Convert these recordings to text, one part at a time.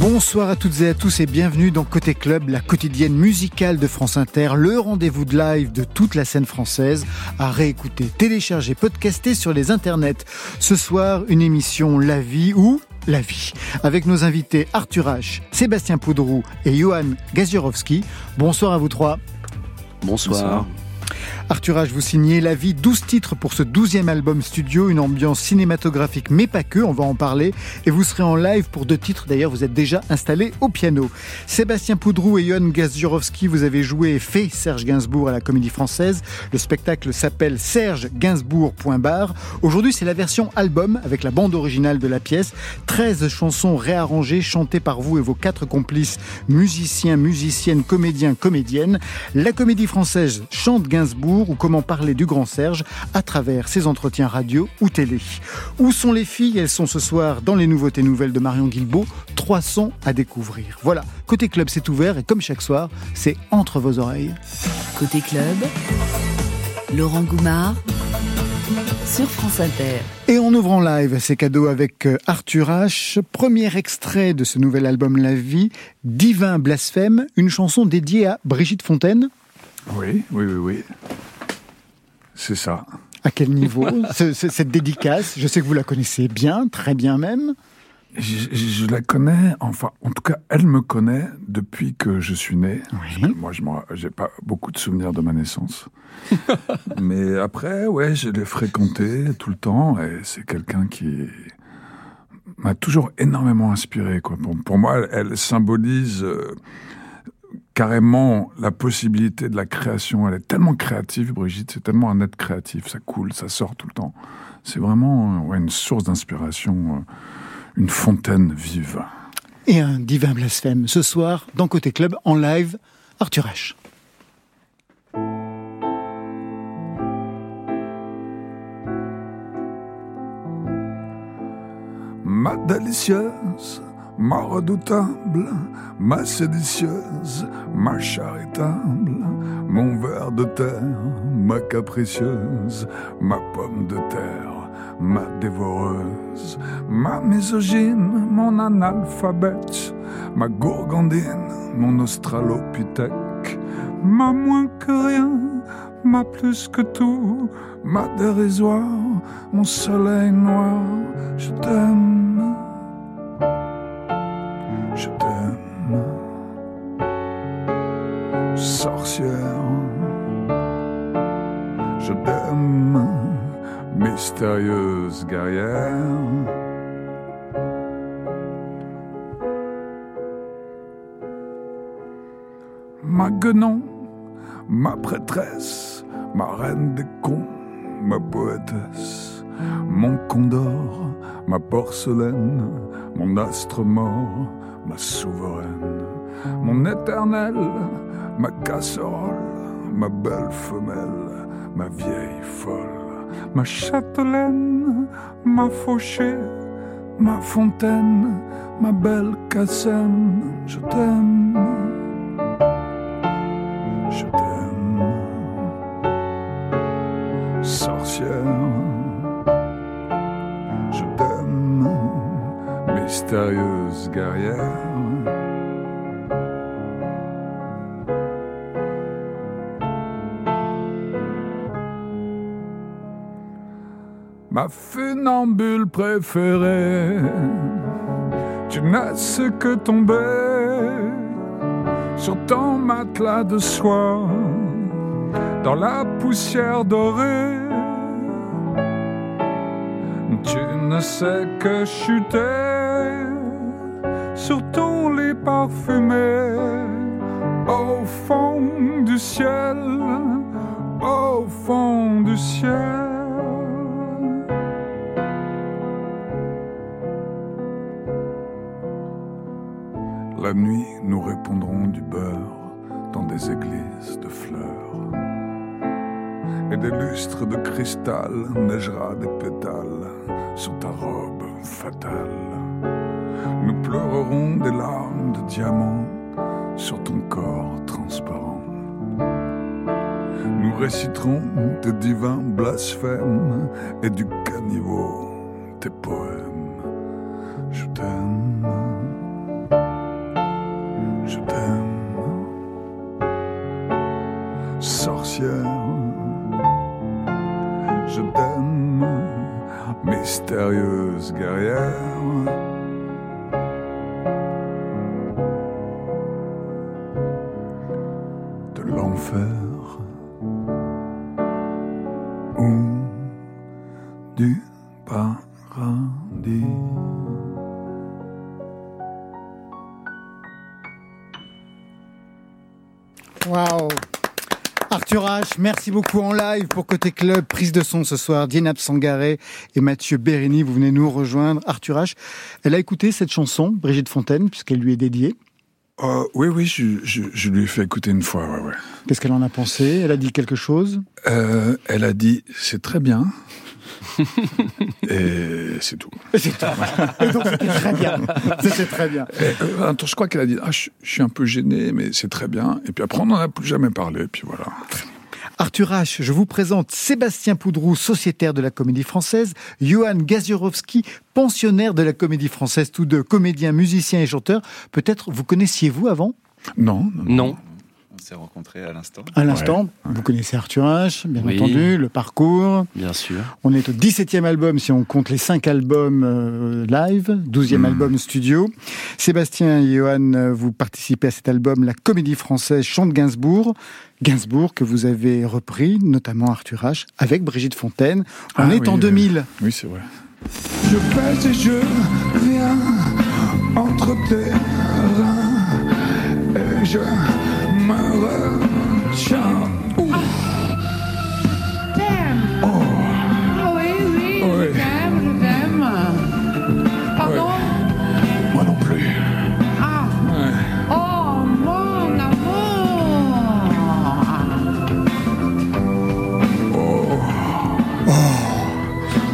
Bonsoir à toutes et à tous et bienvenue dans Côté Club, la quotidienne musicale de France Inter, le rendez-vous de live de toute la scène française à réécouter, télécharger, podcaster sur les internets. Ce soir, une émission La vie ou la vie, avec nos invités Arthur H, Sébastien Poudrou et Johan Gazurowski. Bonsoir à vous trois. Bonsoir. Arthur H, vous signez La vie, 12 titres pour ce 12e album studio, une ambiance cinématographique mais pas que, on va en parler. Et vous serez en live pour deux titres, d'ailleurs vous êtes déjà installé au piano. Sébastien Poudrou et Johan Gazurowski, vous avez joué et fait Serge Gainsbourg à la Comédie Française. Le spectacle s'appelle Serge Gainsbourg.bar. Aujourd'hui c'est la version album avec la bande originale de la pièce. 13 chansons réarrangées, chantées par vous et vos quatre complices, musiciens, musiciennes, comédiens, comédiennes. La Comédie Française chante Gainsbourg ou comment parler du grand Serge à travers ses entretiens radio ou télé. Où sont les filles? Elles sont ce soir dans les nouveautés nouvelles de Marion Guilbault. Trois sons à découvrir. Voilà, côté club c'est ouvert et comme chaque soir, c'est entre vos oreilles. Côté club, Laurent Goumard sur France Inter. Et on ouvre en live ces cadeaux avec euh, Arthur H. Premier extrait de ce nouvel album La Vie, Divin Blasphème, une chanson dédiée à Brigitte Fontaine. Oui, oui, oui, oui. C'est ça. À quel niveau ce- ce- Cette dédicace, je sais que vous la connaissez bien, très bien même. Je, je la connais, enfin, en tout cas, elle me connaît depuis que je suis né. Moi, je n'ai pas beaucoup de souvenirs de ma naissance. Mais après, ouais, je l'ai fréquentée tout le temps et c'est quelqu'un qui m'a toujours énormément inspiré. Quoi. Pour, pour moi, elle, elle symbolise euh, carrément la possibilité de la création. Elle est tellement créative, Brigitte, c'est tellement un être créatif, ça coule, ça sort tout le temps. C'est vraiment euh, ouais, une source d'inspiration, euh, une fontaine vive. Et un divin blasphème ce soir dans Côté Club en live, Arthur H. Ma délicieuse, ma redoutable, ma séditieuse, ma charitable, mon ver de terre, ma capricieuse, ma pomme de terre, ma dévoreuse, ma misogyne, mon analphabète, ma gourgandine, mon australopithèque, ma moins que rien, ma plus que tout, ma dérisoire, mon soleil noir, je t'aime, je t'aime, sorcière, je t'aime, mystérieuse guerrière. Ma guenon, ma prêtresse, ma reine des cons, ma poétesse, mon condor, ma porcelaine, mon astre mort, ma souveraine, mon éternel, ma casserole, ma belle femelle, ma vieille folle, ma châtelaine, ma fauchée, ma fontaine, ma belle cassenne, je t'aime. Je t'aime, sorcière. Guerrière. Ma funambule préférée, tu n'as ce que tomber sur ton matelas de soie, dans la poussière dorée. Tu ne sais que chuter sur ton lit parfumé, au fond du ciel, au fond du ciel. La nuit, nous répondrons du beurre dans des églises de fleurs. Et des lustres de cristal neigera des pétales sur ta robe fatale. Des larmes de diamants sur ton corps transparent. Nous réciterons tes divins blasphèmes et du caniveau merci beaucoup en live pour Côté Club, prise de son ce soir, Dienab Sangaré et Mathieu Bérini, vous venez nous rejoindre. Arthur H, elle a écouté cette chanson, Brigitte Fontaine, puisqu'elle lui est dédiée. Euh, oui, oui, je, je, je lui ai fait écouter une fois, ouais, ouais. Qu'est-ce qu'elle en a pensé? Elle a dit quelque chose? Euh, elle a dit, c'est très bien. et c'est tout. Et c'est tout. Et donc c'était très bien. C'était très bien. Et, euh, je crois qu'elle a dit, ah, je, je suis un peu gêné, mais c'est très bien. Et puis après, on n'en a plus jamais parlé, et puis voilà. Arthur H, je vous présente Sébastien Poudrou, sociétaire de la Comédie Française, Johan Gaziorowski, pensionnaire de la Comédie Française, tous deux comédiens, musiciens et chanteurs. Peut-être vous connaissiez-vous avant? Non, non. Non. On s'est rencontrés à l'instant. À l'instant, vous connaissez Arthur H, bien Oui. entendu, le parcours. Bien sûr. On est au 17e album si on compte les 5 albums euh, live, 12e Mm. album studio. Sébastien et Johan, euh, vous participez à cet album La Comédie Française chante Gainsbourg. Gainsbourg que vous avez repris, notamment Arthur H, avec Brigitte Fontaine. On Ah est oui, en oui. 2000. Oui, c'est vrai. Je pèse et je viens entre tes reins et je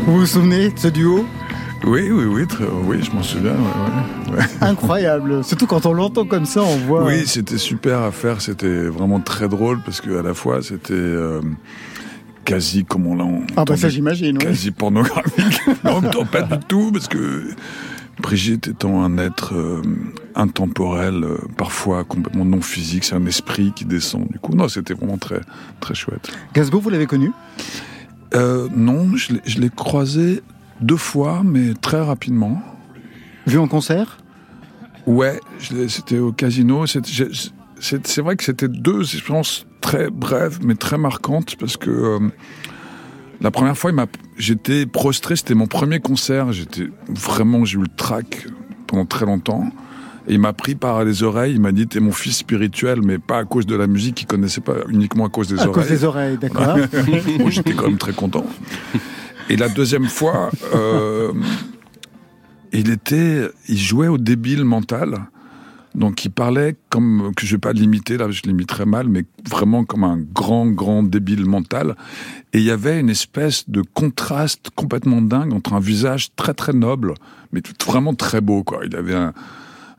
Vous vous souvenez de ce duo? Oui, oui, oui, très- oui, je m'en souviens. ouais, ouais. Incroyable. Surtout quand on l'entend comme ça, on voit. Oui, c'était super à faire. C'était vraiment très drôle parce qu'à la fois, c'était euh, quasi comme on l'a Ah bah ça j'imagine. oui. quasi pornographique. Temps, pas du tout parce que Brigitte étant un être euh, intemporel, euh, parfois complètement non physique, c'est un esprit qui descend. Du coup, non, c'était vraiment très, très chouette. Gainsbourg, vous l'avez connu? Euh, non, je l'ai croisé deux fois, mais très rapidement. Vu en concert? Ouais, c'était au casino. C'est- vrai que c'était deux expériences très brèves, mais très marquantes, parce que euh, la première fois, j'étais prostré, c'était mon premier concert. J'étais vraiment, j'ai eu le trac pendant très longtemps. Et il m'a pris par les oreilles, il m'a dit, t'es mon fils spirituel, mais pas à cause de la musique, il connaissait pas, uniquement à cause des À oreilles. cause des oreilles, d'accord. Moi, j'étais quand même très content. Et la deuxième fois, euh, il était, il jouait au débile mental. Donc, il parlait comme que je vais pas l'imiter là, je l'imiterai mal, mais vraiment comme un grand, grand débile mental. Et il y avait une espèce de contraste complètement dingue entre un visage très, très noble, mais vraiment très beau, quoi. Il avait un,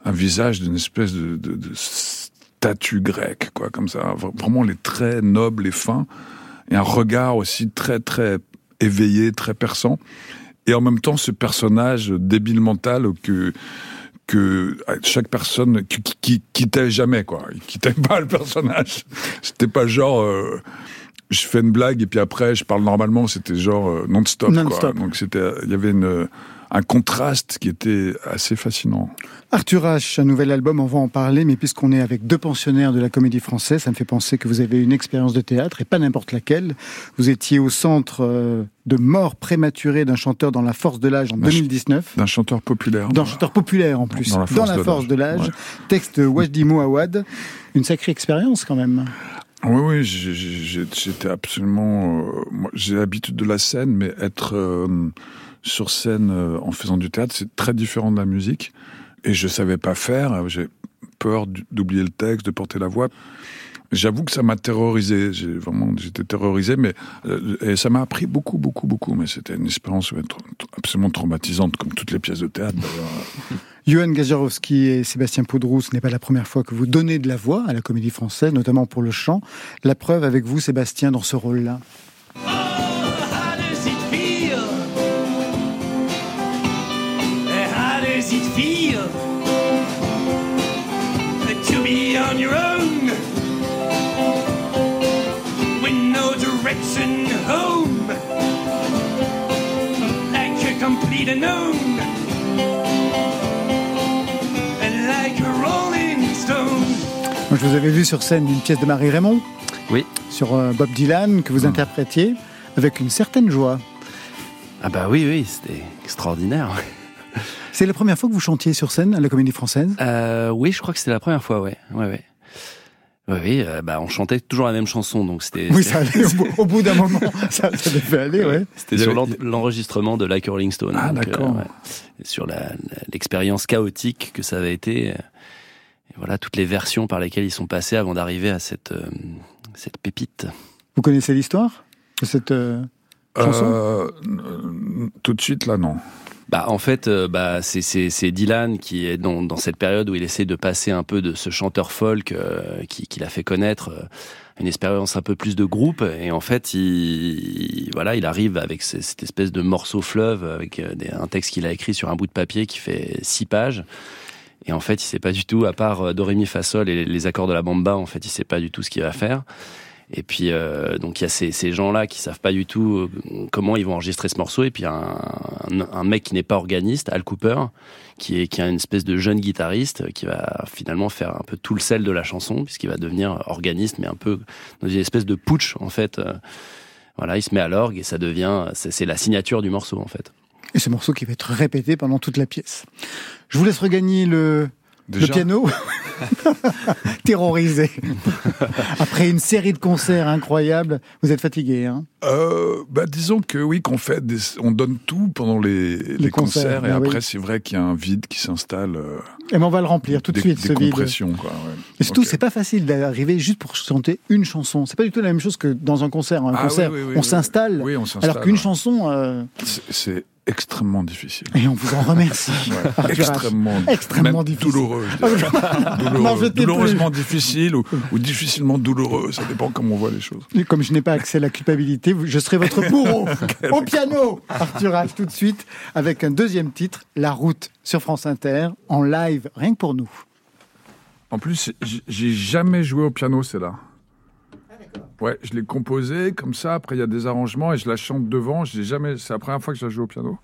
visage d'une espèce de, de, de statue grecque, quoi, comme ça. Vraiment les traits nobles et fins et un regard aussi très très éveillé, très perçant. Et en même temps, ce personnage débile mental que que chaque personne qui, qui, qui quittait jamais quoi, il quittait pas le personnage. C'était pas genre euh, je fais une blague et puis après je parle normalement. C'était genre euh, non-stop. quoi. Non-stop. Donc c'était, il y avait une un contraste qui était assez fascinant. Arthur H, un nouvel album, on va en parler, mais puisqu'on est avec deux pensionnaires de la comédie française, ça me fait penser que vous avez une expérience de théâtre, et pas n'importe laquelle. Vous étiez au centre euh, de mort prématurée d'un chanteur dans la force de l'âge en D'un ch- 2019. D'un chanteur populaire. D'un chanteur populaire en plus, Dans la force de force l'âge. de l'âge. Ouais. Texte Wajdi Mouawad. Une sacrée expérience quand même. Oui, oui, j'étais absolument. euh, j'ai l'habitude de la scène, mais être euh, sur scène euh, en faisant du théâtre, c'est très différent de la musique. Et je savais pas faire. J'ai peur d'oublier le texte, de porter la voix. J'avoue que ça m'a terrorisé. J'ai vraiment, j'étais terrorisé, mais euh, et ça m'a appris beaucoup, beaucoup, beaucoup. Mais c'était une expérience absolument traumatisante, comme toutes les pièces de théâtre. Johan Gajarowski et Sébastien Poudrou, ce n'est pas la première fois que vous donnez de la voix à la Comédie Française, notamment pour le chant. La preuve avec vous, Sébastien, dans ce rôle-là. Je vous avais vu sur scène une pièce de Marie Raymond. Oui. Sur euh, Bob Dylan, que vous interprétiez avec une certaine joie. Ah bah oui, oui, c'était extraordinaire. C'est la première fois que vous chantiez sur scène à la Comédie Française? Euh, Oui, je crois que c'était la première fois, ouais. ouais, ouais. Oui, oui euh, bah, on chantait toujours la même chanson, donc c'était. Oui, ça allait au, bout, d'un moment, ça, devait aller, ouais. C'était sur l'enregistrement de Like Rolling Stone. Ah, d'accord. Sur l'expérience chaotique que ça avait été voilà toutes les versions par lesquelles ils sont passés avant d'arriver à cette, euh, cette pépite. Vous connaissez l'histoire de cette euh, chanson? Euh, Tout de suite, là, non. Bah, en fait, bah, c'est Dylan qui est dans, dans, cette période où il essaie de passer un peu de ce chanteur folk qui, qui l'a fait connaître une expérience un peu plus de groupe et en fait il, voilà il arrive avec cette espèce de morceau fleuve avec un texte qu'il a écrit sur un bout de papier qui fait six pages et en fait, il sait pas du tout, à part euh, Do, Ré, Mi, Fa, Sol et les accords de la bamba, en fait, il sait pas du tout ce qu'il va faire. Et puis, euh, donc, il y a ces, ces gens-là qui savent pas du tout euh, comment ils vont enregistrer ce morceau. Et puis, un, un, mec qui n'est pas organiste, Al Cooper, qui est, qui est une espèce de jeune guitariste, qui va finalement faire un peu tout le sel de la chanson, puisqu'il va devenir organiste, mais un peu dans une espèce de putsch, en fait. Voilà, il se met à l'orgue et ça devient, c'est la signature du morceau, en fait. Et ce morceau qui va être répété pendant toute la pièce. Je vous laisse regagner le, le piano. Terrorisé. Après une série de concerts incroyables, vous êtes fatigué, hein? Euh, bah, Disons que oui, qu'on fait, on donne tout pendant les, les, concerts, et après c'est vrai qu'il y a un vide qui s'installe. Euh, et ben on va le remplir tout de suite, ce vide. Quoi, Et surtout, c'est pas facile d'arriver juste pour chanter une chanson. C'est pas du tout la même chose que dans un concert. Un ah concert, on s'installe, alors qu'une chanson. Euh, c'est extrêmement difficile. Et on vous en remercie. extrêmement, extrêmement difficile. Douloureux. douloureusement difficile ou, difficilement douloureux. Ça dépend comment on voit les choses. Et comme je n'ai pas accès à la culpabilité, je serai votre bourreau au piano. Arthur H tout de suite avec un deuxième titre, La Route sur France Inter en live, rien que pour nous. En plus, j'ai jamais joué au piano, c'est là. Ouais, je l'ai composée comme ça. Après, il y a des arrangements et je la chante devant. Je jamais. C'est la première fois que je la joue au piano.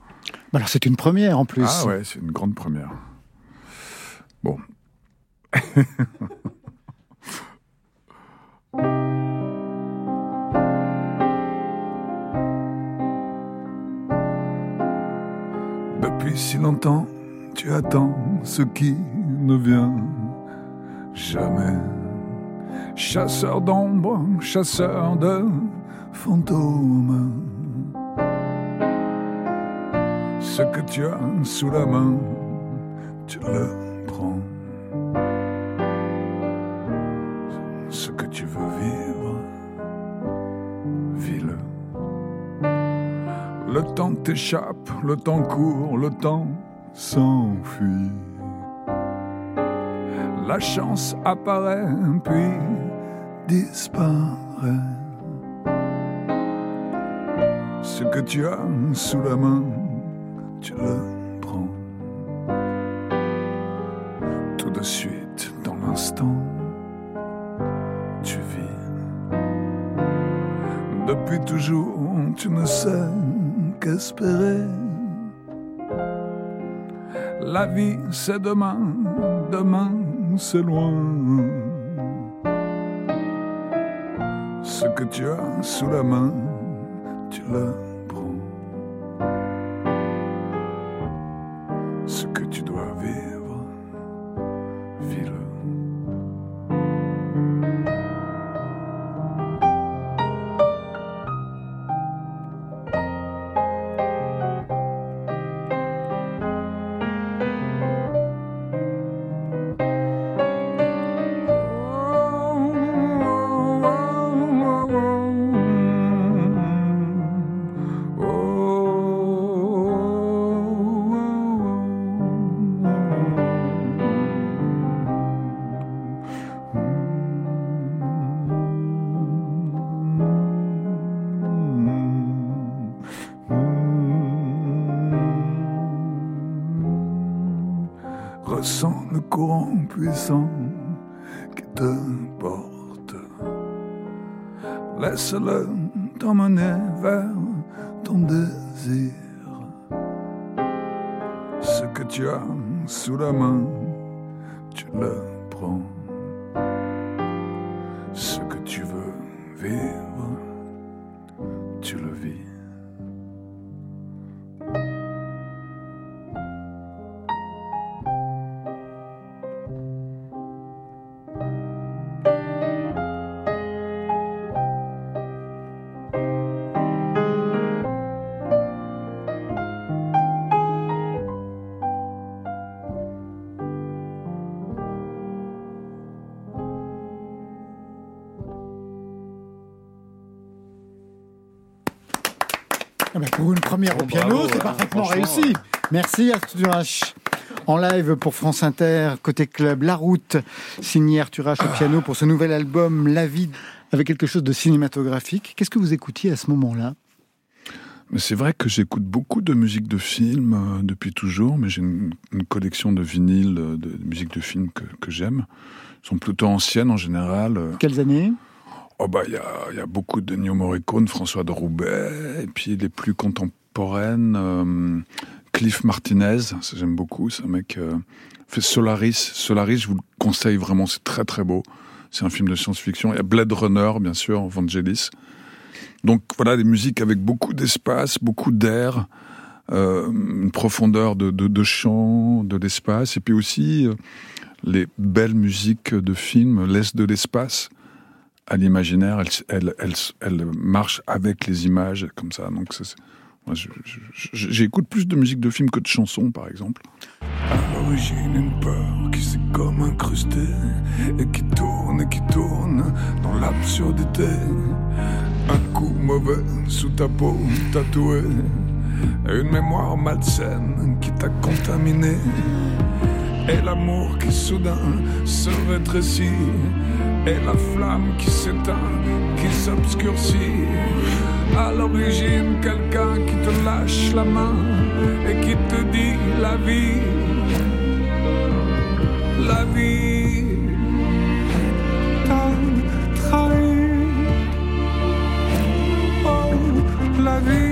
Bah alors, c'est une première en plus. Ah ouais, c'est une grande première. Bon. Depuis si longtemps, tu attends ce qui ne vient jamais chasseur d'ombre, chasseur de fantômes. Ce que tu as sous la main, tu le prends. Ce que tu veux vivre, vis-le. Le temps t'échappe, le temps court, le temps s'enfuit. La chance apparaît, puis disparaît. Ce que tu as sous la main, tu le prends. Tout de suite, dans l'instant, tu vis. Depuis toujours, tu ne sais qu'espérer. La vie, c'est demain, demain, c'est loin. Ce que tu as sous la main, tu le que tu as sous la main, tu le prends. Ce que tu veux vivre, piano, c'est hein, parfaitement réussi. Merci Arthur Durache. En live pour France Inter, côté club, La Route, signé Arthur Durache au piano pour ce nouvel album La vie, avec quelque chose de cinématographique. Qu'est-ce que vous écoutiez à ce moment-là? Mais c'est vrai que j'écoute beaucoup de musique de film euh, depuis toujours, mais j'ai une, une collection de vinyles euh, de, musique de film que, que j'aime. Elles sont plutôt anciennes en général. euh. Quelles années? Oh bah il y a, il y a beaucoup de Ennio Morricone, François de Roubaix, et puis les plus contemporaines, euh, Cliff Martinez, j'aime beaucoup, c'est un mec euh, fait Solaris. Solaris, je vous le conseille vraiment, c'est très très beau. C'est un film de science-fiction. Il y a Blade Runner, bien sûr, Vangelis. Donc voilà, des musiques avec beaucoup d'espace, beaucoup d'air, euh, une profondeur de, de, chant, de l'espace, et puis aussi les belles musiques de films laissent de l'espace à l'imaginaire, elle, elle, elle, elle marche avec les images, comme ça. Donc, c'est- j'écoute plus de musique de film que de chansons, par exemple. À l'origine, une peur qui s'est comme incrustée et qui tourne et qui tourne dans l'absurdité. Un coup mauvais sous ta peau tatouée, une mémoire malsaine qui t'a contaminé. Et l'amour qui soudain se rétrécit, et la flamme qui s'éteint, qui s'obscurcit. À l'origine, quelqu'un qui te lâche la main et qui te dit la vie, la vie t'a trahi. Oh, la vie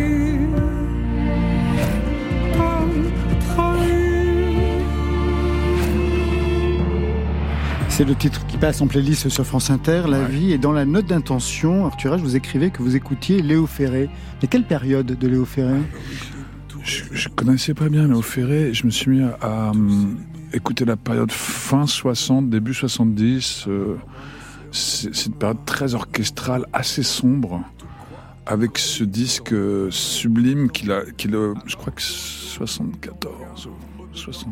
C'est le titre qui passe en playlist sur France Inter, La vie. Et dans la note d'intention, Arthur vous écrivez que vous écoutiez Léo Ferré. Mais quelle période de Léo Ferré? Je, je connaissais pas bien Léo Ferré. Je me suis mis à, à, hum, écouter la période fin 60, début 70. euh, c'est une période très orchestrale, assez sombre, avec ce disque euh, sublime qu'il a, qu'il a, je crois que 74 ou 60,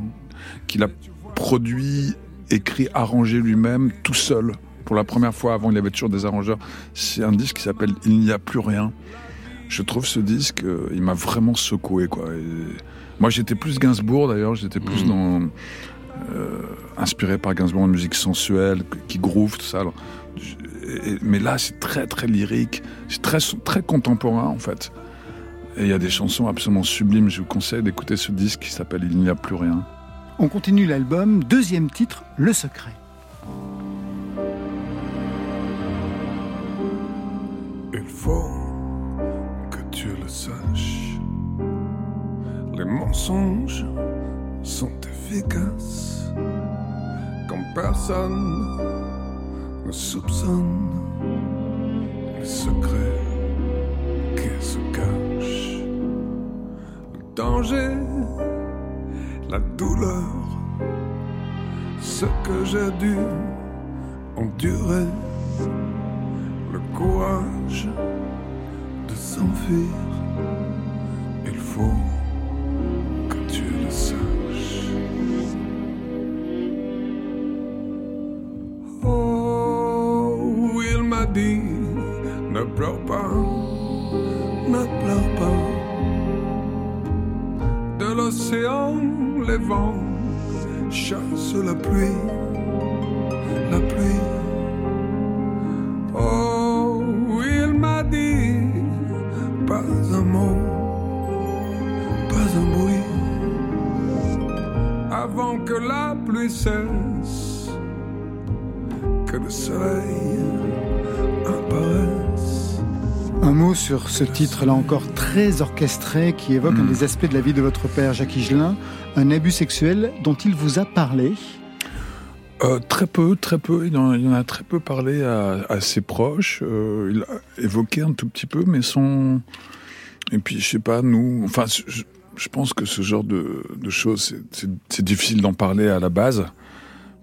qu'il a produit, écrit, arrangé lui-même, tout seul. Pour la première fois, avant il y avait toujours des arrangeurs. C'est un disque qui s'appelle Il n'y a plus rien. Je trouve ce disque, euh, il m'a vraiment secoué, quoi. Et moi, j'étais plus Gainsbourg, d'ailleurs. J'étais plus Mhm. dans euh, inspiré par Gainsbourg, une musique sensuelle, qui groove, tout ça. Alors, je- et- mais là, c'est très, très lyrique. C'est très, très contemporain, en fait. Et il y a des chansons absolument sublimes. Je vous conseille d'écouter ce disque qui s'appelle Il n'y a plus rien. On continue l'album, deuxième titre, Le Secret. Il faut que tu le saches. Les mensonges sont efficaces quand personne ne soupçonne les secrets qui se cachent. Le danger, la douleur, ce que j'ai dû endurer le courage de s'enfuir. Il faut chassent la pluie, la pluie. Oh, il m'a dit pas un mot, pas un bruit, avant que la pluie cesse, que le soleil apparaisse. Un mot sur ce titre, là encore très orchestré, qui évoque un Mm. des aspects de la vie de votre père, Jacques Higelin, un abus sexuel dont il vous a parlé. Euh, très peu, très peu. Il en, il en a très peu parlé à, à ses proches. Euh, il a évoqué un tout petit peu, mais son. Et puis, je sais pas, nous. Enfin, je, je pense que ce genre de, de choses, c'est- difficile d'en parler à la base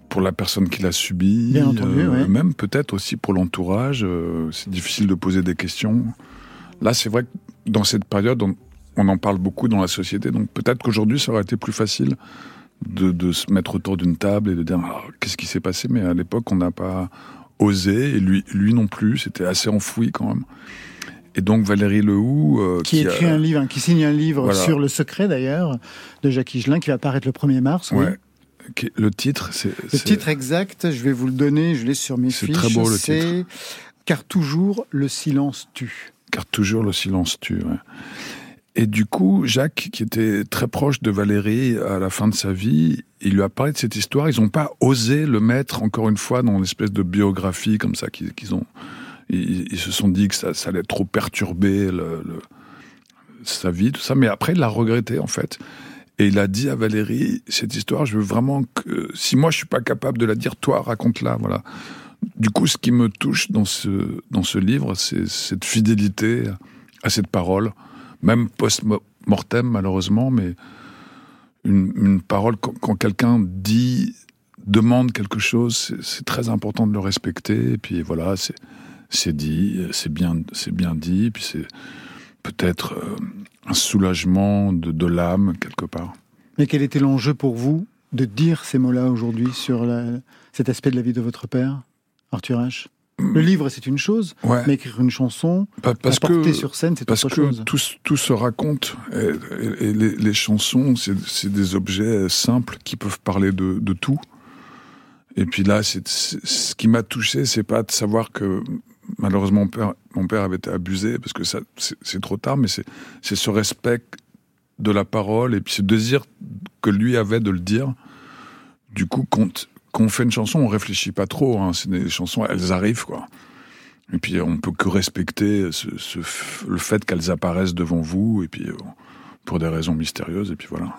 pour la personne qui l'a subi. Bien entendu, ouais. Même peut-être aussi pour l'entourage. euh, c'est difficile de poser des questions. Là, c'est vrai que dans cette période, on, on en parle beaucoup dans la société. Donc peut-être qu'aujourd'hui, ça aurait été plus facile de, de se mettre autour d'une table et de dire Ah, qu'est-ce qui s'est passé? Mais à l'époque, on n'a pas osé, et lui, lui non plus. C'était assez enfoui quand même. Et donc Valérie Lehoux, euh, qui, écrit a- un livre, hein, qui signe un livre Voilà. sur le secret d'ailleurs de Jacques Higelin qui va paraître le 1er mars. oui. Ouais. Le titre, c'est Le c'est- titre exact, je vais vous le donner, je l'ai sur mes C'est fiches. très beau, le C'est Car toujours le silence tue. car toujours le silence tue. ouais. Et du coup, Jacques, qui était très proche de Valérie à la fin de sa vie, il lui a parlé de cette histoire. Ils n'ont pas osé le mettre, encore une fois, dans l'espèce de biographie comme ça qu'ils ont. Ils, se sont dit que ça, allait trop perturber sa vie, tout ça. Mais après, il l'a regretté, en fait. Et il a dit à Valérie, cette histoire, je veux vraiment que, si moi je suis pas capable de la dire, toi, raconte-la, voilà. Du coup, ce qui me touche dans ce, dans ce livre, c'est cette fidélité à cette parole, même post-mortem, malheureusement, mais une, parole, quand, quelqu'un dit, demande quelque chose, c'est- très important de le respecter. Et puis voilà, c'est dit, c'est bien, bien dit, et puis c'est peut-être euh, un soulagement de, l'âme, quelque part. Mais quel était l'enjeu pour vous de dire ces mots-là aujourd'hui sur cet aspect de la vie de votre père, Arthur H? Le livre, c'est une chose, Ouais, mais écrire une chanson, parce la porter que sur scène, c'est Parce autre que chose. tout, s- tout se raconte. Et, et- et les, les chansons, c'est des objets simples qui peuvent parler de, de tout. Et puis là, ce qui m'a touché, c'est pas de savoir que malheureusement mon père, mon père avait été abusé, parce que ça, c'est trop tard, mais c'est ce respect de la parole et puis ce désir que lui avait de le dire. Du coup, quand, quand on fait une chanson, on réfléchit pas trop. Hein. C'est des chansons, elles arrivent, quoi. Et puis on peut que respecter ce, ce le fait qu'elles apparaissent devant vous, et puis euh, pour des raisons mystérieuses, et puis voilà.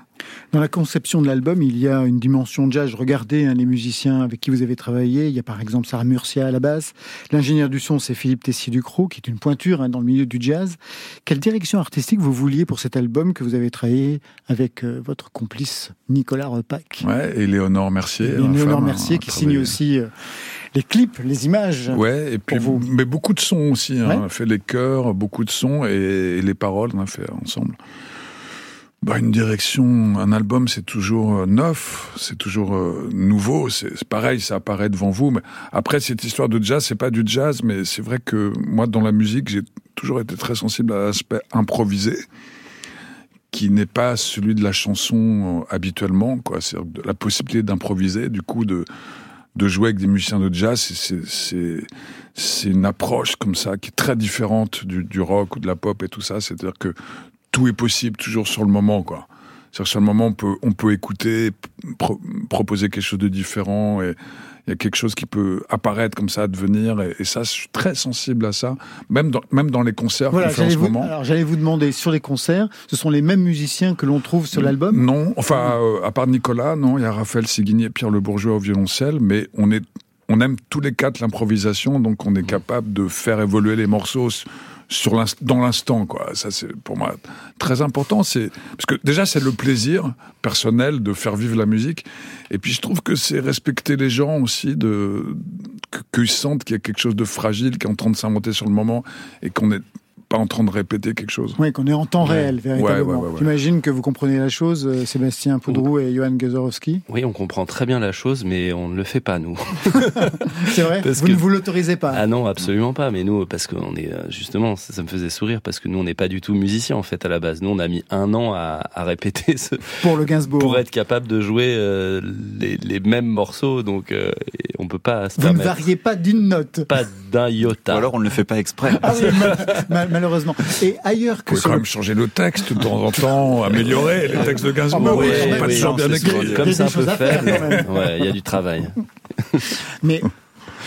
Dans la conception de l'album, il y a une dimension jazz. Regardez hein, les musiciens avec qui vous avez travaillé. Il y a par exemple Sarah Murcia à la basse. L'ingénieur du son, c'est Philippe Tessier-Ducrot, qui est une pointure hein, dans le milieu du jazz. Quelle direction artistique vous vouliez pour cet album que vous avez travaillé avec euh, votre complice Nicolas Repac? Ouais, et Léonore Mercier. Et ma Léonore femme, Mercier qui signe aussi euh, les clips, les images. Ouais, et puis vous. mais beaucoup de sons aussi. Hein. Ouais. On a fait les chœurs, beaucoup de sons, et, et les paroles, on a fait ensemble. Bah, une direction, un album, c'est toujours euh, neuf, c'est toujours euh, nouveau. C'est pareil, ça apparaît devant vous. Mais après, cette histoire de jazz, c'est pas du jazz, mais c'est vrai que moi, dans la musique, j'ai toujours été très sensible à l'aspect improvisé, qui n'est pas celui de la chanson euh, habituellement. Quoi, c'est la possibilité d'improviser, du coup, de jouer avec des musiciens de jazz, c'est une approche comme ça qui est très différente du, du rock ou de la pop et tout ça. C'est-à-dire que tout est possible toujours sur le moment, quoi. C'est-à-dire sur le moment, on peut, on peut écouter, pro- proposer quelque chose de différent et il y a quelque chose qui peut apparaître comme ça, devenir et, et ça, je suis très sensible à ça, même dans, même dans les concerts Voilà, qu'on fait en ce vous, moment. alors, j'allais vous demander sur les concerts, ce sont les mêmes musiciens que l'on trouve sur l'album? Non, enfin, euh, à part Nicolas, non, il y a Raphaël Séguigné et Pierre Le Bourgeois au violoncelle, mais on est, on aime tous les quatre l'improvisation, donc on est capable de faire évoluer les morceaux sur dans l'instant, quoi. Ça, c'est pour moi très important. C'est parce que déjà, c'est le plaisir personnel de faire vivre la musique, et puis je trouve que c'est respecter les gens aussi de qu'ils sentent qu'il y a quelque chose de fragile qui est en train de s'inventer sur le moment et qu'on n'est pas en train de répéter quelque chose. Oui, qu'on est en temps Ouais. réel, véritablement. Ouais, ouais, ouais, ouais. J'imagine que vous comprenez la chose, euh, Sébastien Poudrou et Johan Gazorowski. Oui, on comprend très bien la chose, mais on ne le fait pas, nous. C'est vrai Parce Vous que- ne vous l'autorisez pas Ah non, absolument pas. Mais nous, parce qu'on est euh, justement, ça, ça me faisait sourire parce que nous, on n'est pas du tout musiciens en fait à la base. Nous, on a mis un an à, à répéter ce, pour le Gainsbourg. pour être capable de jouer euh, les, les mêmes morceaux. Donc, euh, on peut pas se Vous ne variez pas d'une note. Pas d'un Ou iota. alors on ne le fait pas exprès. Ah oui, ma- ma- malheureusement. Et ailleurs Vous que pouvez sur quand le même changer le texte de temps en temps, améliorer les textes de Gainsbourg. Ah bah oui, sont oui, pas oui, toujours bien écrits. Comme c'est un peu faible, ouais, il y a du travail. Mais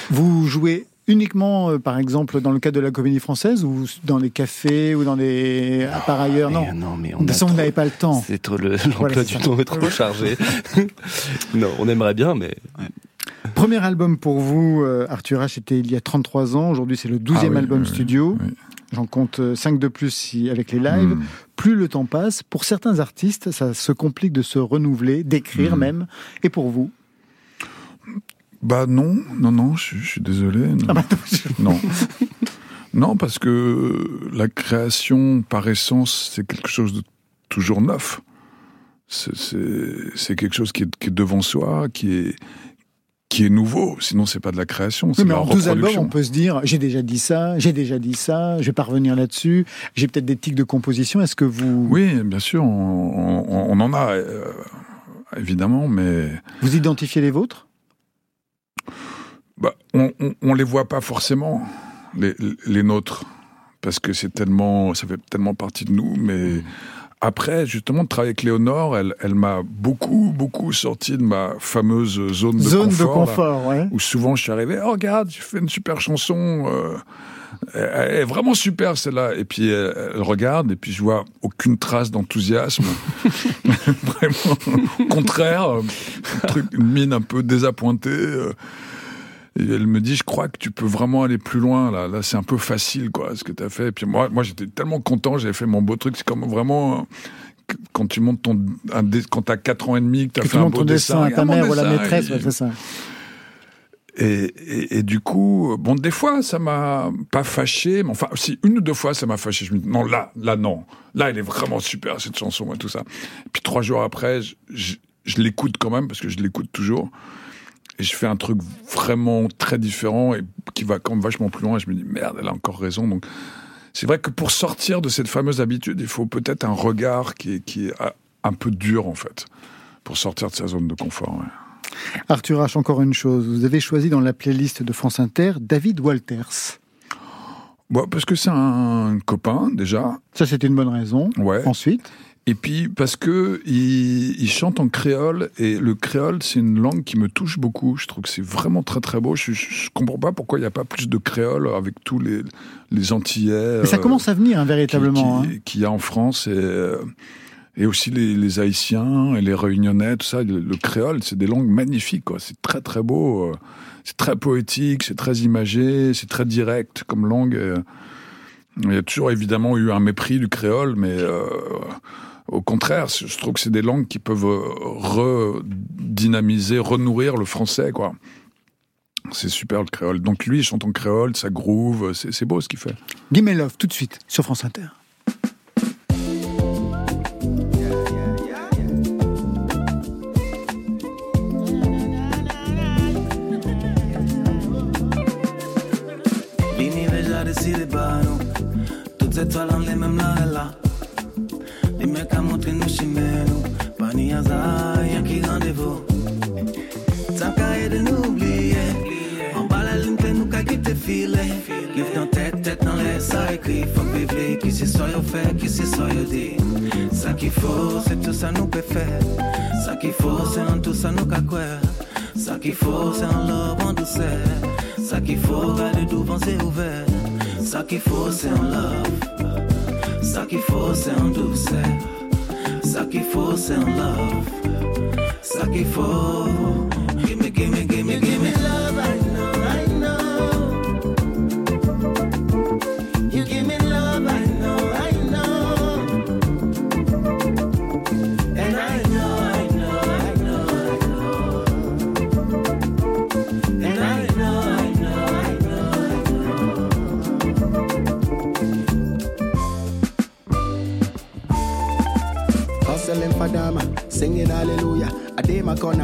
vous jouez uniquement, euh, par exemple, dans le cadre de la comédie française ou dans les cafés ou dans des... à part ailleurs Mais, Non. non, mais De on toute a façon, vous n'avez pas le temps. C'est trop le l'emploi Voilà, du temps est trop chargé. non, on aimerait bien, mais Premier album pour vous, euh, Arthur H, c'était il y a 33 ans. Aujourd'hui, c'est le 12e Ah oui, album oui, studio. oui. J'en compte 5 de plus avec les lives. Hmm. Plus le temps passe, pour certains artistes, ça se complique de se renouveler, d'écrire Hmm. même. Et pour vous? Bah non, non, non, je, je suis désolé. Non. Ah bah, non. Non, parce que la création, par essence, c'est quelque chose de toujours neuf. C'est- quelque chose qui est, qui est devant soi, qui est, qui est nouveau. Sinon, c'est pas de la création, c'est Oui, de mais la en 12 albums, reproduction. on peut se dire j'ai déjà dit ça, j'ai déjà dit ça, je vais pas revenir là-dessus, j'ai peut-être des tics de composition. Est-ce que vous Oui, bien sûr, on, on- on en a, euh, évidemment, mais vous identifiez les vôtres? Bah, on, on les voit pas forcément, les, les nôtres, parce que c'est tellement, ça fait tellement partie de nous, mais après, justement, de travailler avec Léonore, elle, elle m'a beaucoup, beaucoup sorti de ma fameuse zone de Zone confort. de là, confort, ouais. où souvent je suis arrivé, oh, regarde, j'ai fait une super chanson, euh, elle est vraiment super celle-là. Et puis elle, elle regarde, et puis je vois aucune trace d'enthousiasme. vraiment, au contraire, euh, un truc, une mine un peu désappointée. Et elle me dit, je crois que tu peux vraiment aller plus loin, là. Là, c'est un peu facile, quoi, ce que tu as fait. Et puis moi, moi j'étais tellement content, j'avais fait mon beau truc. C'est comme vraiment, euh, quand tu montes ton, un quand t'as 4 ans et demi, que t'as fait tu un beau ton dessin à ta mère ou la dessin, maîtresse, ouais, c'est ça. et, et, et du coup, bon, des fois, ça m'a pas fâché, mais enfin, si une ou deux fois, ça m'a fâché. Je me dis, non, là, là, non. Là, elle est vraiment super, cette chanson et tout ça. Et puis trois jours après, je, je, je l'écoute quand même, parce que je l'écoute toujours. Et je fais un truc vraiment très différent et qui va quand même vachement plus loin. Et je me dis, merde, elle a encore raison. Donc, c'est vrai que pour sortir de cette fameuse habitude, il faut peut-être un regard qui est, qui est un peu dur, en fait, pour sortir de sa zone de confort. ouais. Arthur H, encore une chose. Vous avez choisi dans la playlist de France Inter David Walters. Bon, parce que c'est un copain, déjà. Ça, c'était une bonne raison. Ouais. Ensuite, Et puis parce que il, il chante en créole et le créole c'est une langue qui me touche beaucoup. Je trouve que c'est vraiment très très beau. Je, je, je comprends pas pourquoi il n'y a pas plus de créole avec tous les les Antillais. mais ça euh, commence à venir, hein, qui- véritablement. qui- hein. qu'il y a en France et euh, et aussi les, les Haïtiens et les Réunionnais, tout ça. Le, le créole, c'est des langues magnifiques. quoi. C'est très très beau. euh, C'est très poétique, c'est très imagé, c'est très direct comme langue. euh, il y a toujours évidemment eu un mépris du créole, mais euh, au contraire, je trouve que c'est des langues qui peuvent euh, redynamiser, renourrir le français, quoi. C'est super le créole. Donc lui, il chante en créole, ça groove, c'est c'est beau ce qu'il fait. Gimme Love, tout de suite, sur France Inter. L'univers décidé par nous. Toutes étoiles en les mêmes là et là. Y'a qui rendez-vous. Tant qu'à aider nous oublier. En bas la ligne, nous qu'à quitter filet. Livre dans tête, tête dans l'air, ça écrit. Faut bébé, qui c'est soit fait, qui c'est soit dit. Ça qu'il faut, c'est tout ça nous peut faire. Ça qu'il faut, c'est en tout ça nous qu'à quoi. Ça qu'il faut, c'est en love, en douceur. Ça qu'il faut, garder devant c'est ouvert. Ça qu'il faut, c'est en love. Ça qu'il faut, c'est en douceur. Ça qu'il faut, c'est en love. Ça qu'il faut. Gimme, gimme, gimme, gimme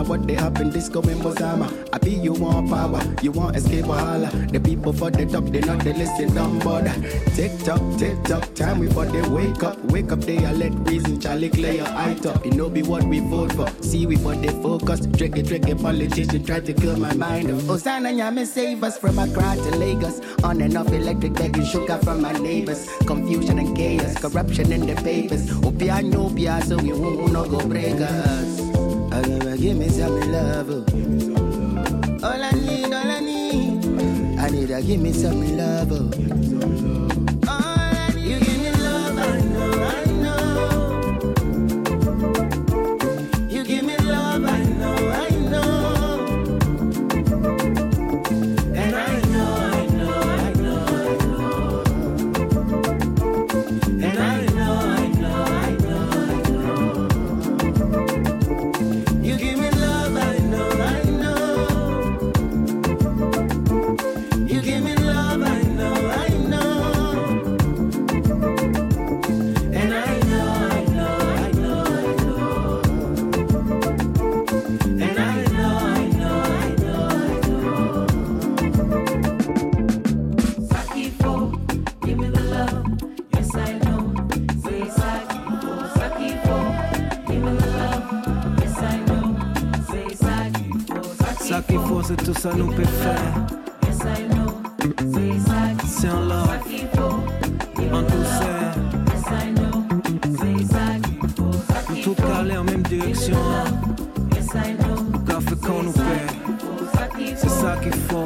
what they happen, disco in Bozama. I be you want power, you want escape wahala. The people for the top, they not they listen, don't bother. Tick tock, tick tock, time we for they wake up. Wake up, they a let reason, Charlie clear your eye top. You know be what we vote for. See we for they focus. Tricky, tricky politician try to kill my mind. Hosanna, Yami, save us from Accra to Lagos. On and off electric begging sugar from my neighbors. Confusion and chaos, corruption in the papers. Opia, no, so we won't no go break us. Give me some love. All I need, all I need. I need to give me some love. C'est tout ça nous peut faire. Yes, I know. C'est en love, en douceur. Yes, I know. Sakifo, Tout calé en même direction. yes, I know. Café qu'on nous. Sakifo, C'est ça qu'il faut.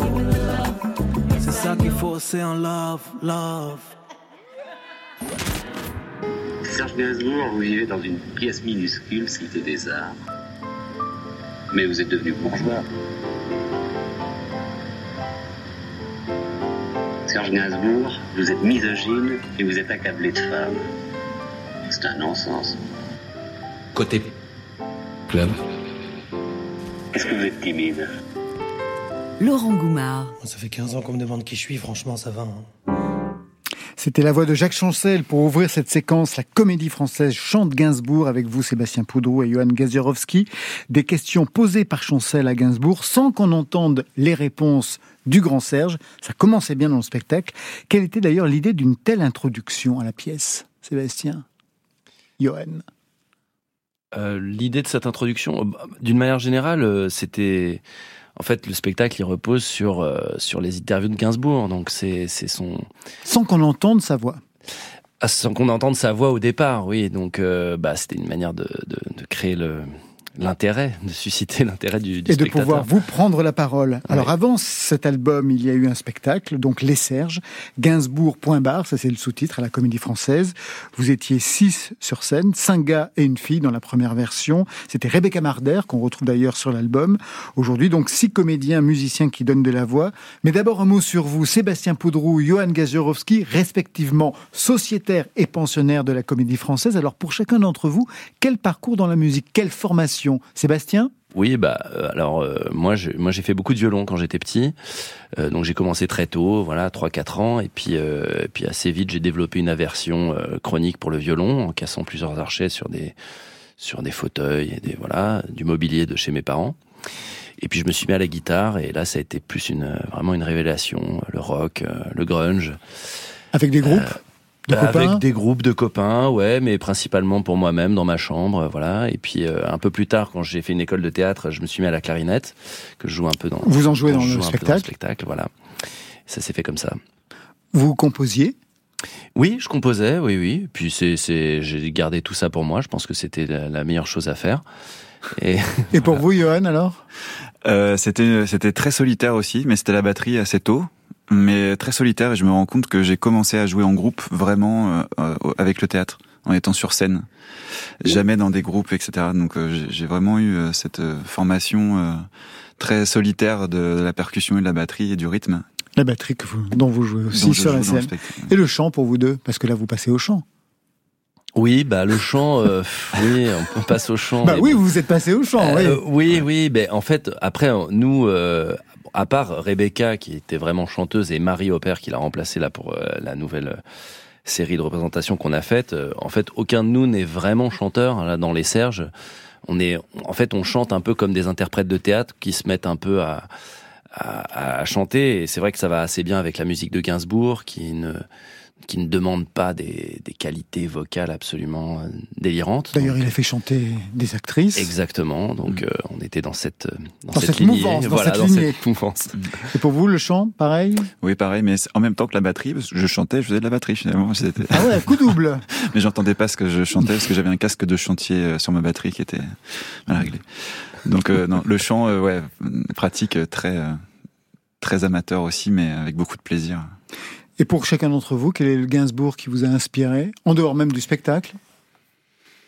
C'est ça qu'il faut, c'est en love, love. Serge Gainsbourg, vous vivez dans une pièce minuscule, cité des arts. Mais vous êtes devenu bourgeois. Serge Gainsbourg, vous êtes misogyne et vous êtes accablé de femmes. C'est un non-sens. Côté club. Est-ce que vous êtes timide? Laurent Goumard. Ça fait 15 ans qu'on me demande qui je suis, franchement, ça va. hein. C'était la voix de Jacques Chancel pour ouvrir cette séquence. La comédie française chante Gainsbourg avec vous, Sébastien Poudreau et Johan Gazierowski. Des questions posées par Chancel à Gainsbourg sans qu'on entende les réponses du grand Serge. Ça commençait bien dans le spectacle. Quelle était d'ailleurs l'idée d'une telle introduction à la pièce, Sébastien? Johan? Euh, L'idée de cette introduction, euh, bah, d'une manière générale, euh, c'était en fait le spectacle il repose sur euh, sur les interviews de Gainsbourg, donc c'est son Sans qu'on entende sa voix. Ah, sans qu'on entende sa voix au départ, oui. Donc, euh, bah, c'était une manière de, de, de créer le l'intérêt, de susciter l'intérêt du, du et de pouvoir vous prendre la parole. Alors avant cet album, il y a eu un spectacle, donc Les Serges, Gainsbourg, point barre, ça c'est le sous-titre à la Comédie Française. Vous étiez six sur scène, cinq gars et une fille dans la première version. C'était Rebecca Marder, qu'on retrouve d'ailleurs sur l'album. Aujourd'hui, donc six comédiens, musiciens qui donnent de la voix. Mais d'abord un mot sur vous, Sébastien Poudrou, Johan Gazurowski, respectivement sociétaire et pensionnaire de la Comédie Française. Alors pour chacun d'entre vous, quel parcours dans la musique, quelle formation Sébastien. Oui, bah euh, alors euh, moi je, moi j'ai fait beaucoup de violon quand j'étais petit, Euh, donc j'ai commencé très tôt, voilà 3-4 ans, et puis euh, et puis assez vite j'ai développé une aversion chronique pour le violon en cassant plusieurs archets sur des sur des fauteuils et des voilà du mobilier de chez mes parents. Et puis je me suis mis à la guitare. Et là ça a été plus une vraiment une révélation, le rock, le grunge. Avec des groupes? De Bah, avec des groupes de copains, ouais, mais principalement pour moi-même dans ma chambre, euh, voilà. Et puis euh, un peu plus tard, quand j'ai fait une école de théâtre, je me suis mis à la clarinette, que je joue un peu dans. Vous en jouez dans le joue un peu spectacle spectacle, voilà. Ça s'est fait comme ça. Vous composiez? Oui, je composais, oui, oui. Puis c'est, c'est, j'ai gardé tout ça pour moi. Je pense que c'était la, la meilleure chose à faire. Et, Et pour vous, Johan, alors? Euh, c'était c'était très solitaire aussi, mais c'était la batterie assez tôt, mais très solitaire. Et je me rends compte que j'ai commencé à jouer en groupe vraiment euh, euh, avec le théâtre, en étant sur scène, jamais dans des groupes, etc. Donc euh, j'ai- vraiment eu euh, cette euh, formation euh, très solitaire de, de la percussion et de la batterie et du rythme. La batterie que vous, dont vous jouez aussi sur la scène. Et le chant pour vous deux, parce que là vous passez au chant. oui, bah le chant, euh, oui, on passe au chant. bah oui, bon. vous vous êtes passé au chant, Euh, oui. oui, oui. Ben en fait, après nous, euh, à part Rebecca qui était vraiment chanteuse et Marie Aubert qui l'a remplacée là pour euh, la nouvelle euh, série de représentation qu'on a faite, euh, en fait, aucun de nous n'est vraiment chanteur là dans les Serges. on est, en fait, on chante un peu comme des interprètes de théâtre qui se mettent un peu à, à, à chanter. Et c'est vrai que ça va assez bien avec la musique de Gainsbourg, qui ne, qui ne demande pas des, des qualités vocales absolument euh, délirantes. D'ailleurs, il a fait chanter des actrices. Exactement. Donc, euh, on était dans cette, euh, dans, Dans cette, cette mouvance, dans voilà, cette dans lignée. cette mouvance. Et pour vous, le chant, pareil? Oui, pareil, mais en même temps que la batterie, parce que je chantais, je faisais de la batterie finalement. C'était- Ah ouais, coup double. mais j'entendais pas ce que je chantais parce que j'avais un casque de chantier sur ma batterie qui était mal réglé. Donc euh, non, le chant, euh, ouais, pratique très très amateur aussi, mais avec beaucoup de plaisir. Et pour chacun d'entre vous, quel est le Gainsbourg qui vous a inspiré, en dehors même du spectacle?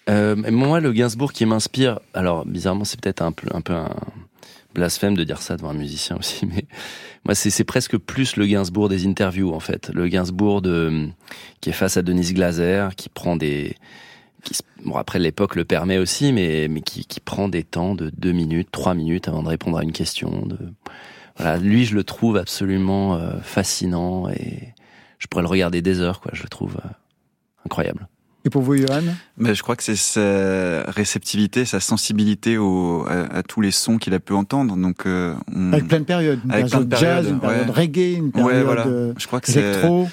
Euh, moi, le Gainsbourg qui m'inspire, alors bizarrement, c'est peut-être un peu, un peu un blasphème de dire ça devant un musicien aussi, mais moi, c'est presque plus le Gainsbourg des interviews, en fait. Le Gainsbourg de, qui est face à Denise Glaser, qui prend des, bon, après l'époque le permet aussi, mais, mais qui, qui prend des temps de deux minutes, trois minutes avant de répondre à une question. De, voilà, lui, je le trouve absolument euh, fascinant et je pourrais le regarder des heures, quoi. Je le trouve euh, incroyable. Et pour vous, Johan? Mais je crois que c'est sa réceptivité, sa sensibilité au, à, à tous les sons qu'il a pu entendre. Donc, euh, on- Avec plein de périodes. Une Avec plein période de jazz, périodes, une période ouais. reggae, une période Ouais, voilà. Je crois que c'est électro.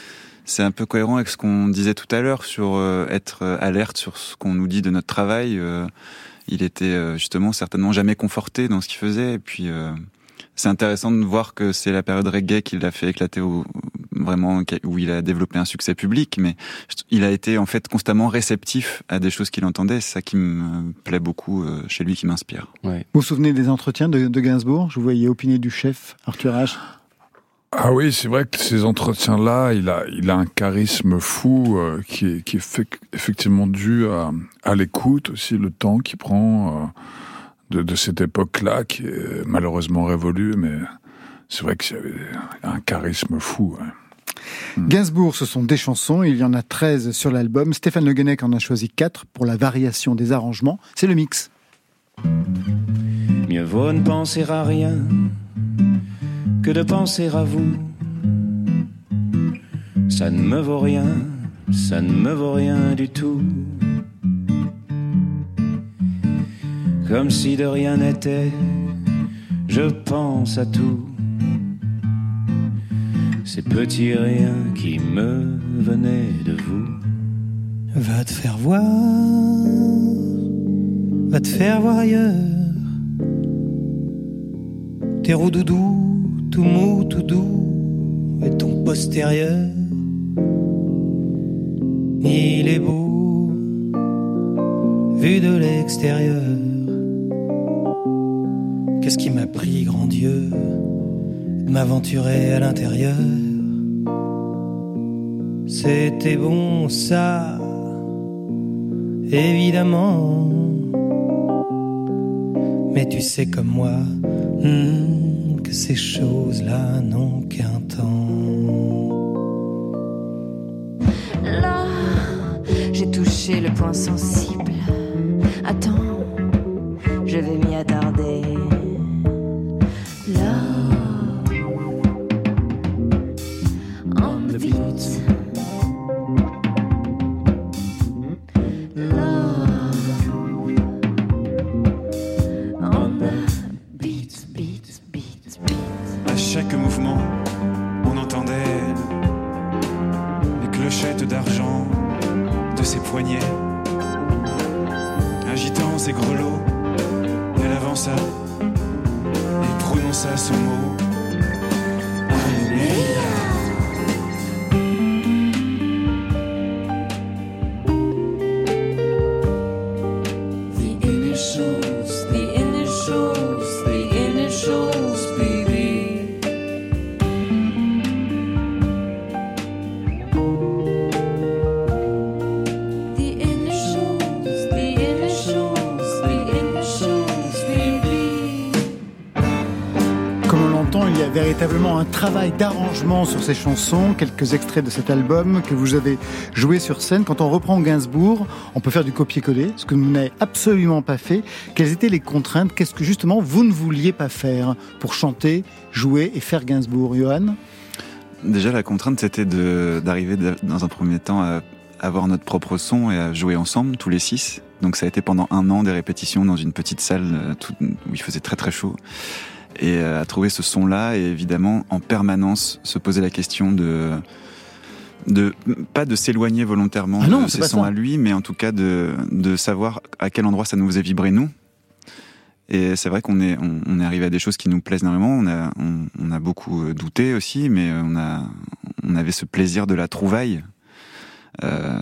c'est un peu cohérent avec ce qu'on disait tout à l'heure sur euh, être euh, alerte sur ce qu'on nous dit de notre travail. Euh, il était euh, justement certainement jamais conforté dans ce qu'il faisait. Et puis euh, c'est intéressant de voir que c'est la période reggae qui l'a fait éclater au, vraiment où il a développé un succès public. Mais il a été en fait constamment réceptif à des choses qu'il entendait. C'est ça qui me plaît beaucoup euh, chez lui, qui m'inspire. Ouais. Vous vous souvenez des entretiens de, de Gainsbourg? Je vous voyais opiner du chef Arthur H. Ah oui, c'est vrai que ces entretiens-là, il a, il a un charisme fou euh, qui est, qui est fait- effectivement dû à, à l'écoute aussi, le temps qu'il prend euh, de, de cette époque-là, qui est malheureusement révolue, mais c'est vrai qu'il y avait un charisme fou. ouais. Gainsbourg, ce sont des chansons, il y en a 13 sur l'album. Stéphane Le Guenec en a choisi 4 pour la variation des arrangements. C'est le mix. Mieux vaut ne penser à rien que de penser à vous. Ça ne me vaut rien, ça ne me vaut rien du tout. Comme si de rien n'était, je pense à tout. Ces petits riens qui me venaient de vous. Va te faire voir, va te faire voir ailleurs. Tes roues-doudous, tout mou, tout doux, et ton postérieur. Il est beau, vu de l'extérieur. Qu'est-ce qui m'a pris, grand Dieu, de m'aventurer à l'intérieur? C'était bon, ça, évidemment. Mais tu sais comme moi hmm, que ces choses-là n'ont qu'un temps. Là, j'ai touché le point sensible. Attends, je vais m'y attarder. Un travail d'arrangement sur ces chansons, quelques extraits de cet album que vous avez joué sur scène. Quand on reprend Gainsbourg, on peut faire du copier-coller, ce que vous n'avez absolument pas fait. Quelles étaient les contraintes? Qu'est-ce que justement vous ne vouliez pas faire pour chanter, jouer et faire Gainsbourg, Johan? Déjà, la contrainte, c'était d'arriver dans un premier temps à, avoir notre propre son et à jouer ensemble, tous les six. Donc ça a été pendant un an des répétitions dans une petite salle euh, où il faisait très très chaud. Et euh, à trouver ce son-là et évidemment en permanence se poser la question de de pas de s'éloigner volontairement Ah non, de ses sons ça. à lui, mais en tout cas de de savoir à quel endroit ça nous faisait vibrer nous. Et c'est vrai qu'on est on, on est arrivé à des choses qui nous plaisent énormément. On a on, on a beaucoup euh, douté aussi, mais on a on avait ce plaisir de la trouvaille. Euh,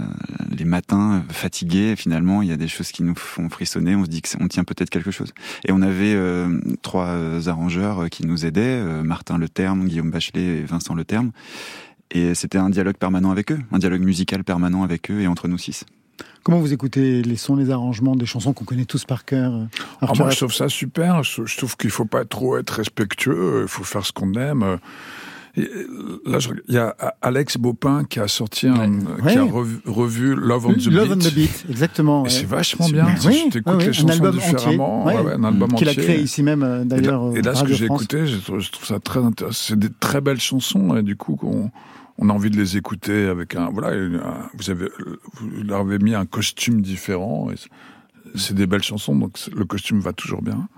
les matins fatigués, finalement, il y a des choses qui nous font frissonner. On se dit qu'on tient peut-être quelque chose. Et on avait euh, trois euh, arrangeurs euh, qui nous aidaient euh, Martin Leterme, Guillaume Bachelet et Vincent Leterme. Et c'était un dialogue permanent avec eux, un dialogue musical permanent avec eux et entre nous six. Comment vous écoutez les sons, les arrangements des chansons qu'on connaît tous par cœur Ah, moi, je trouve ça super. Je, je trouve qu'il faut pas trop être respectueux. Il faut faire ce qu'on aime. Et là, je- il y a Alex Baupin qui a sorti un, qui a Ouais. revu, revu Love on the Love Beat. on the Beat, exactement. Et ouais. c'est vachement bien. Oui, tu t'écoutes oui, les un chansons album différemment, entier, ouais, ouais, un album qu'il a créé ici même euh, Et d'ailleurs. là, et là, ce que j'ai écouté, je trouve, je trouve ça très intéressant. C'est des très belles chansons et du coup, on, on a envie de les écouter avec un. Voilà, un- vous avez, vous leur avez mis un costume différent. et c'est- des belles chansons, donc le costume va toujours bien.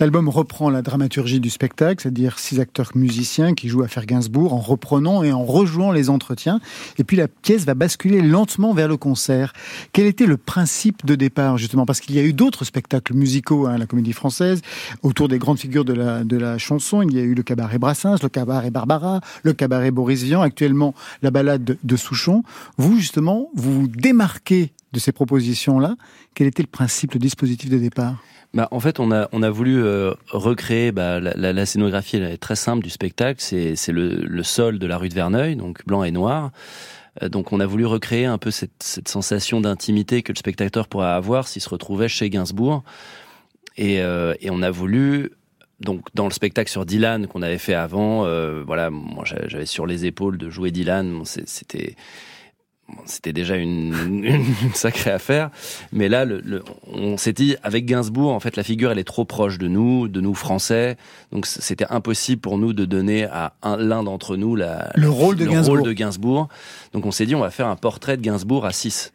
L'album reprend la dramaturgie du spectacle, c'est-à-dire six acteurs musiciens qui jouent à faire Gainsbourg en reprenant et en rejouant les entretiens. Et puis la pièce va basculer lentement vers le concert. Quel était le principe de départ, justement? Parce qu'il y a eu d'autres spectacles musicaux hein, à la Comédie Française, autour des grandes figures de la, de la chanson. Il y a eu le cabaret Brassens, le cabaret Barbara, le cabaret Boris Vian, actuellement la balade de, de Souchon. Vous, justement, vous vous démarquez de ces propositions-là. Quel était le principe, le dispositif de départ? Bah, en fait, on a, on a voulu euh, recréer bah, la, scénographie très simple du spectacle. C'est, le, sol de la rue de Verneuil, donc blanc et noir. Euh, Donc on a voulu recréer un peu cette, sensation d'intimité que le spectateur pourrait avoir s'il se retrouvait chez Gainsbourg. Et, euh, on a voulu donc dans le spectacle sur Dylan qu'on avait fait avant, voilà, moi j'a- j'avais sur les épaules de jouer Dylan, c'était bon, c'était déjà une, une sacrée affaire. Mais là, le, le- on s'est dit avec Gainsbourg, en fait, la figure elle est trop proche de nous, de nous Français, donc c'était impossible pour nous de donner à un- l'un d'entre nous la, Le rôle de Gainsbourg. rôle de Gainsbourg. Donc on s'est dit on va faire un portrait de Gainsbourg à 6.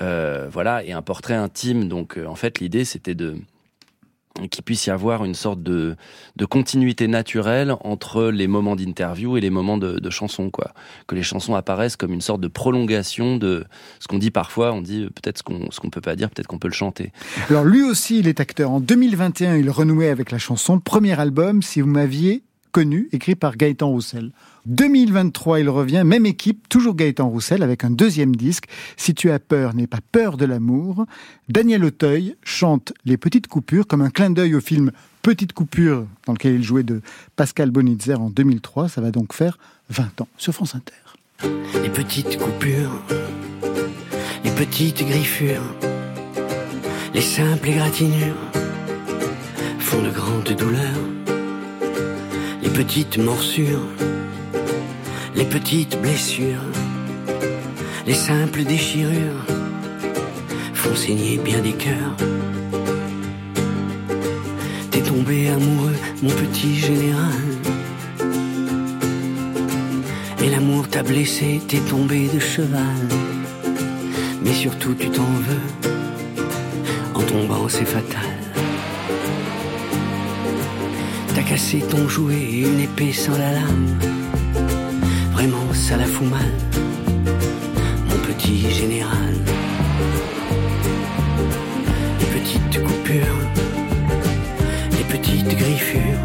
Euh, voilà, et un portrait intime. Donc euh, en fait, l'idée c'était de qu'il puisse y avoir une sorte de, de continuité naturelle entre les moments d'interview et les moments de, de chansons, quoi. Que les chansons apparaissent comme une sorte de prolongation de ce qu'on dit parfois. On dit euh, peut-être ce qu'on ce qu'on peut pas dire, peut-être qu'on peut le chanter. Alors lui aussi, il est acteur. En 2021, il renouait avec la chanson. Premier album, si vous m'aviez connu, écrit par Gaëtan Roussel. 2023, il revient, même équipe, toujours Gaëtan Roussel, avec un deuxième disque. Si tu as peur, n'aie pas peur de l'amour. Daniel Auteuil chante Les Petites Coupures comme un clin d'œil au film Petite Coupure, dans lequel il jouait de Pascal Bonitzer en 2003. Ça va donc faire 20 ans sur France Inter. Les petites coupures, les petites griffures, les simples égratignures font de grandes douleurs. Les petites morsures, les petites blessures, les simples déchirures font saigner bien des cœurs. T'es tombé amoureux, mon petit général. Et l'amour t'a blessé, t'es tombé de cheval. Mais surtout tu t'en veux, en tombant c'est fatal. Cassé ton jouet et une épée sans la lame. Vraiment ça la fout mal, mon petit général. Les petites coupures, les petites griffures,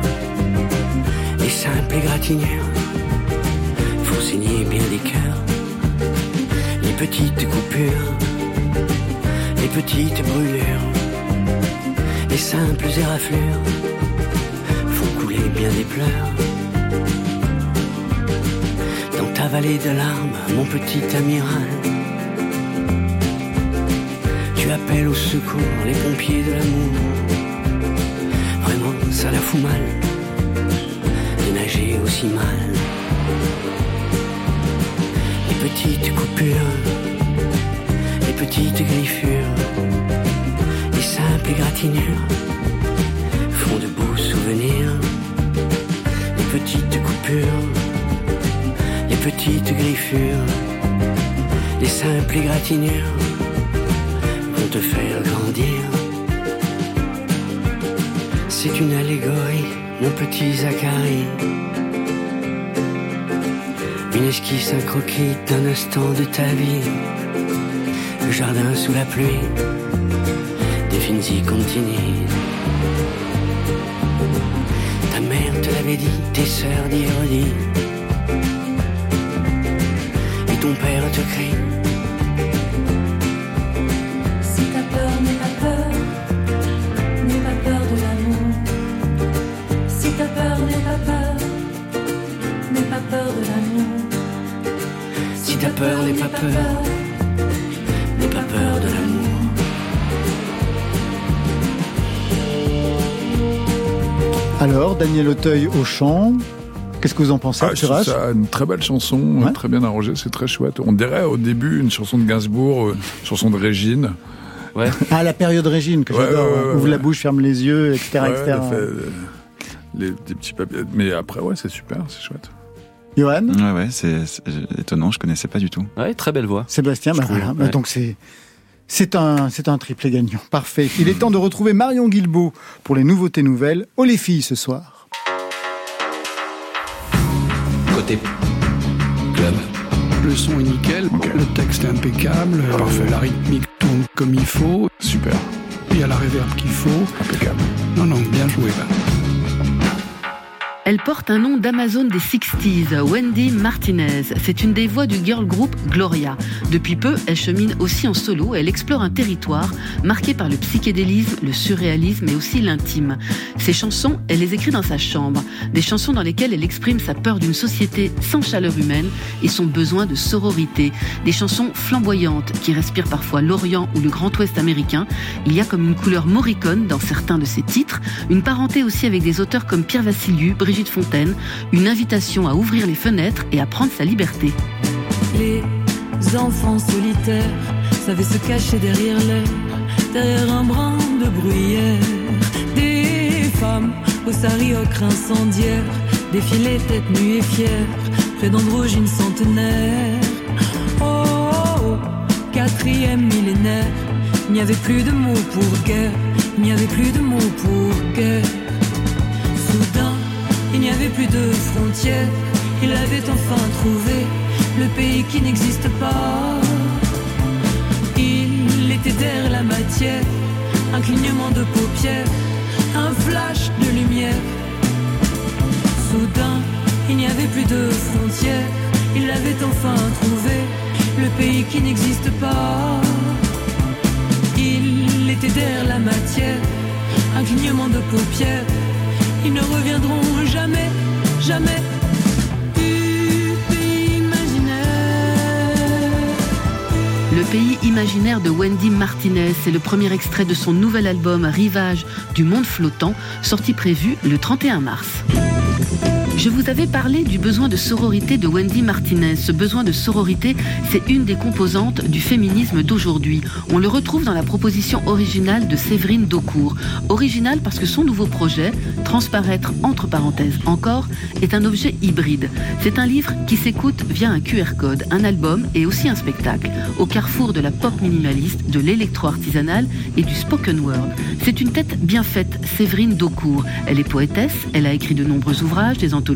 les simples égratignures font saigner bien des cœurs. Les petites coupures, les petites brûlures, les simples éraflures des pleurs. Dans ta vallée de larmes, mon petit amiral, tu appelles au secours les pompiers de l'amour. Vraiment, ça la fout mal de nager aussi mal les petites coupures, les petites griffures, les simples égratignures petites coupures, les petites griffures, les simples égratignures vont te faire grandir. C'est une allégorie, mon petit Zacharie. Une esquisse, un croquis d'un instant de ta vie. Le jardin sous la pluie, des y continue. Ta mère te l'avait dit, tes sœurs d'Hérodie. Et ton père te crie. Si t'as peur, n'aie pas peur, n'aie pas peur de l'amour. Si t'as peur, n'aie pas peur, n'aie pas peur de l'amour. Si t'as peur, n'aie pas peur, Alors, Daniel Auteuil au chant, qu'est-ce que vous en pensez, Ah, ça une très belle chanson, euh, très bien arrangée, c'est très chouette. On dirait au début une chanson de Gainsbourg, euh, une chanson de Régine. Ouais. Ah, la période Régine, que Ouais, j'adore. ouais, ouais, Ouvre ouais. la bouche, ferme les yeux, etc. Ouais, etc. elle fait, euh, les, des petits papiers. Mais après, ouais, c'est super, c'est chouette. Johan Ouais, ouais, c'est c'est étonnant, je connaissais pas du tout. Ouais, très belle voix. Sébastien, bah voilà, bah donc c'est c'est un c'est un triplé gagnant, parfait. Il est temps de retrouver Marion Guilbeault pour les nouveautés nouvelles. Oh les filles ce soir. Côté club. Le son est nickel, le texte est impeccable, euh, la rythmique tourne comme il faut. Super. Il y a la réverb qu'il faut. Impeccable. Non, non, bien joué. là. Elle porte un nom d'Amazon des 60s, Wendy Martinez. C'est une des voix du girl group Gloria. Depuis peu, elle chemine aussi en solo. Elle explore un territoire marqué par le psychédélisme, le surréalisme et aussi l'intime. Ses chansons, elle les écrit dans sa chambre. Des chansons dans lesquelles elle exprime sa peur d'une société sans chaleur humaine et son besoin de sororité. Des chansons flamboyantes qui respirent parfois l'Orient ou le Grand Ouest américain. Il y a comme une couleur moricone dans certains de ses titres. Une parenté aussi avec des auteurs comme Pierre Vassiliou, Brigitte Fontaine. Une invitation à ouvrir les fenêtres et à prendre sa liberté. Les enfants solitaires savaient se cacher derrière l'air, derrière un brin de bruyère. Des femmes au sari ocre incendiaire défilaient tête nue et fière près d'androgynes centenaires. Oh, oh, oh, quatrième millénaire, il n'y avait plus de mots pour guerre, il n'y avait plus de mots pour guerre. Soudain, il n'y avait plus de frontières. Il avait enfin trouvé le pays qui n'existe pas. Il était derrière la matière, un clignement de paupières, un flash de lumière. Soudain, il n'y avait plus de frontières. Il avait enfin trouvé le pays qui n'existe pas. Il était derrière la matière, un clignement de paupières. Ils ne reviendront jamais, jamais. Le pays imaginaire de Wendy Martinez, c'est le premier extrait de son nouvel album Rivage du monde flottant, sorti prévu le 31 mars. Je vous avais parlé du besoin de sororité de Wendy Martinez. Ce besoin de sororité, c'est une des composantes du féminisme d'aujourd'hui. On le retrouve dans la proposition originale de Séverine Daucourt. Originale parce que son nouveau projet, Transparaître entre parenthèses encore, est un objet hybride. C'est un livre qui s'écoute via un QR code, un album et aussi un spectacle, au carrefour de la pop minimaliste, de l'électro-artisanal et du spoken word. C'est une tête bien faite, Séverine Daucourt. Elle est poétesse, elle a écrit de nombreux ouvrages, des anthologies,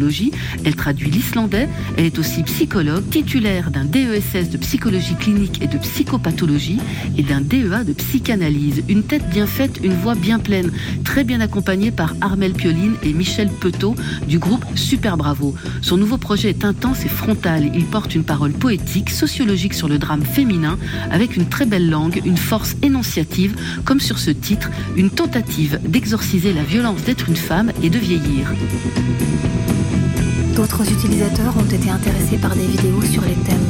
elle traduit l'islandais, elle est aussi psychologue, titulaire d'un DESS de psychologie clinique et de psychopathologie et d'un DEA de psychanalyse. Une tête bien faite, une voix bien pleine, très bien accompagnée par Armel Pioline et Michel Petot du groupe Super Bravo. Son nouveau projet est intense et frontal. Il porte une parole poétique, sociologique sur le drame féminin, avec une très belle langue, une force énonciative, comme sur ce titre, une tentative d'exorciser la violence d'être une femme et de vieillir. D'autres utilisateurs ont été intéressés par des vidéos sur les thèmes.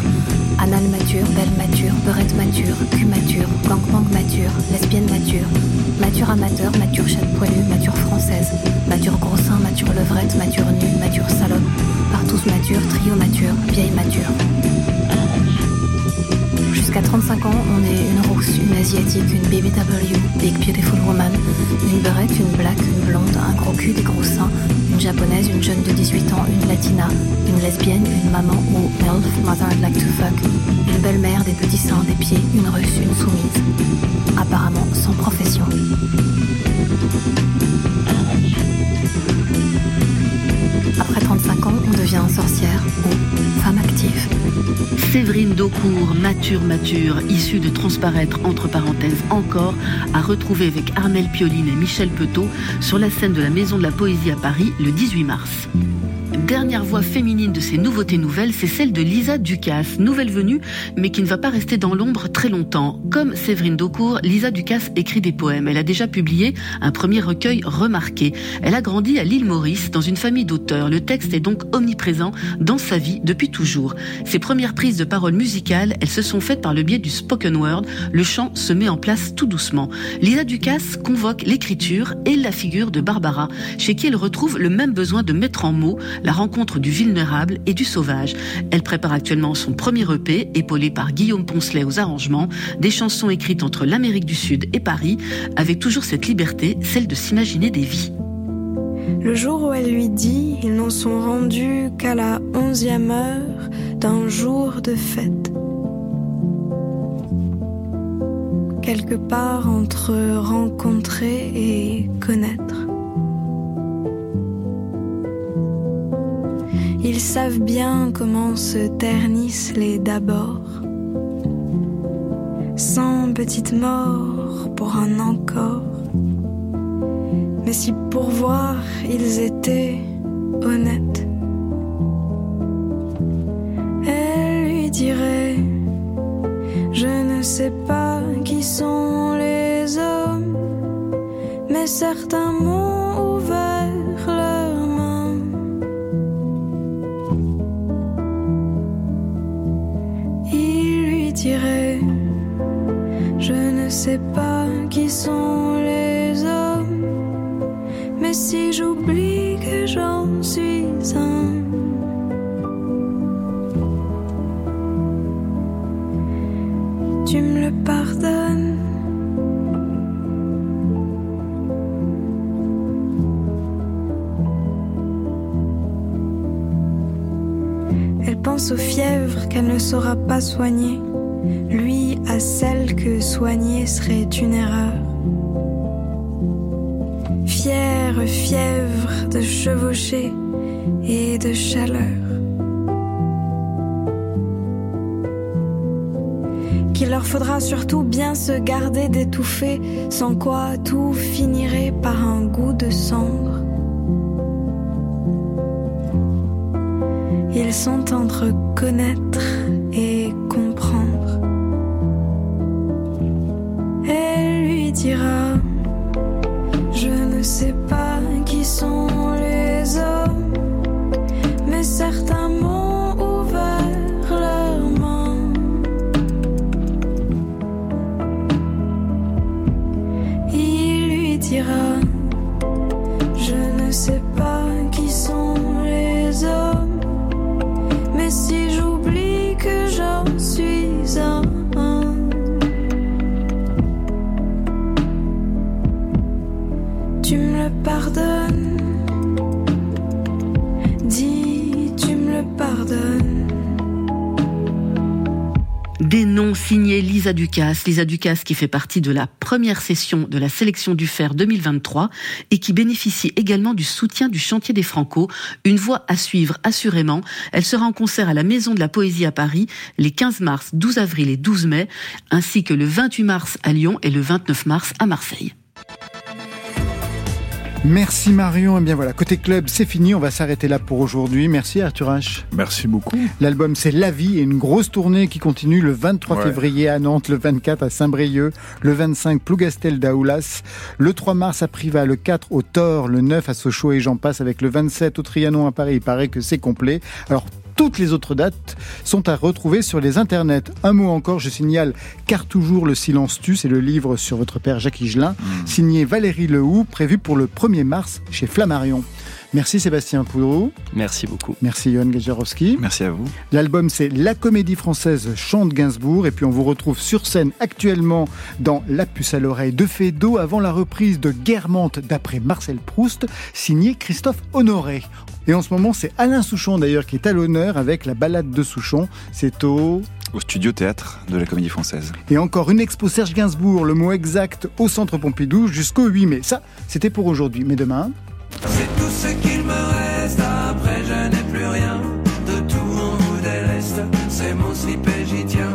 Anal mature, belle mature, beurette mature, cul mature, gangbang mature, lesbienne mature, mature amateur, mature chatte poilue, mature française, mature gros sein, mature levrette, mature nue, mature salope, partous mature, trio mature, vieille mature. Jusqu'à 35 ans, on est une rousse, une asiatique, une BBW, Big Beautiful Woman, une beurette, une black, une blonde, un gros cul, des gros seins, une japonaise, une jeune de 18 ans, une latina, une lesbienne, une maman ou MILF, Mother I'd Like to Fuck, une belle-mère, des petits seins, des pieds, une russe, une soumise. Apparemment sans profession. Après 35 ans, on devient sorcière ou femme active. Séverine Daucourt, mature mature, issue de Transparaître, entre parenthèses encore, a retrouvé avec Armel Pioline et Michel Petot sur la scène de la Maison de la Poésie à Paris le 18 mars. Dernière voix féminine de ces nouveautés nouvelles, c'est celle de Lisa Ducasse, nouvelle venue, mais qui ne va pas rester dans l'ombre très longtemps. Comme Séverine Daucourt, Lisa Ducasse écrit des poèmes. Elle a déjà publié un premier recueil remarqué. Elle a grandi à l'île Maurice, dans une famille d'auteurs. Le texte est donc omniprésent dans sa vie depuis toujours. Ses premières prises de parole musicales, elles se sont faites par le biais du spoken word. Le chant se met en place tout doucement. Lisa Ducasse convoque l'écriture et la figure de Barbara, chez qui elle retrouve le même besoin de mettre en mots rencontre du vulnérable et du sauvage. Elle prépare actuellement son premier EP, épaulé par Guillaume Poncelet aux arrangements, des chansons écrites entre l'Amérique du Sud et Paris, avec toujours cette liberté, celle de s'imaginer des vies. Le jour où elle lui dit, ils n'en sont rendus qu'à la onzième heure d'un jour de fête. Quelque part entre rencontrer et connaître. Ils savent bien comment se ternissent les d'abord. Sans petite mort pour un encore. Mais si pour voir ils étaient honnêtes, elle lui dirait Je ne sais pas qui sont les hommes, mais certains m'ont ouvert Je ne sais pas qui sont les hommes, mais si j'oublie que j'en suis un. Tu me le pardonnes. Elle pense aux fièvres qu'elle ne saura pas soigner, lui à celle que soigner serait une erreur. Fière fièvre de chevaucher et de chaleur. Qu'il leur faudra surtout bien se garder d'étouffer, sans quoi tout finirait par un goût de cendre. Ils sont entre connaître et Je ne sais pas qui sont les Signés Lisa Ducasse. Lisa Ducasse qui fait partie de la première session de la sélection du Fer 2023 et qui bénéficie également du soutien du Chantier des Franco. Une voix à suivre assurément. Elle sera en concert à la Maison de la Poésie à Paris les 15 mars, 12 avril et 12 mai, ainsi que le 28 mars à Lyon et le 29 mars à Marseille. Merci Marion. Et bien voilà, côté club, c'est fini. On va s'arrêter là pour aujourd'hui. Merci Arthur H. Merci beaucoup. L'album c'est La Vie et une grosse tournée qui continue le 23 Ouais. février à Nantes, le 24 à Saint-Brieuc, le 25 Plougastel d'Aoulas, le 3 mars à Privas, le 4 au Thor, le 9 à Sochaux et j'en passe avec le 27 au Trianon à Paris. Il paraît que c'est complet. Alors toutes les autres dates sont à retrouver sur les internets. Un mot encore, je signale Car toujours le silence tue, c'est le livre sur votre père Jacques Higelin, signé Valérie Lehoux, prévu pour le 1er mars chez Flammarion. Merci Sébastien Poudrou. Merci beaucoup. Merci Johan Gajarowski. Merci à vous. L'album c'est La Comédie Française chante Gainsbourg et puis on vous retrouve sur scène actuellement dans La Puce à l'oreille de Fédo avant la reprise de Guermantes d'après Marcel Proust signé Christophe Honoré. Et en ce moment c'est Alain Souchon d'ailleurs qui est à l'honneur avec la balade de Souchon. C'est au Au studio théâtre de la Comédie Française. et encore une expo Serge Gainsbourg, le mot exact au Centre Pompidou jusqu'au 8 mai. Ça, c'était pour aujourd'hui. Mais demain, C'est tout ce qu'il me reste. Après, je n'ai plus rien. De tout mon bout de l'Est. C'est mon slip j'y tiens.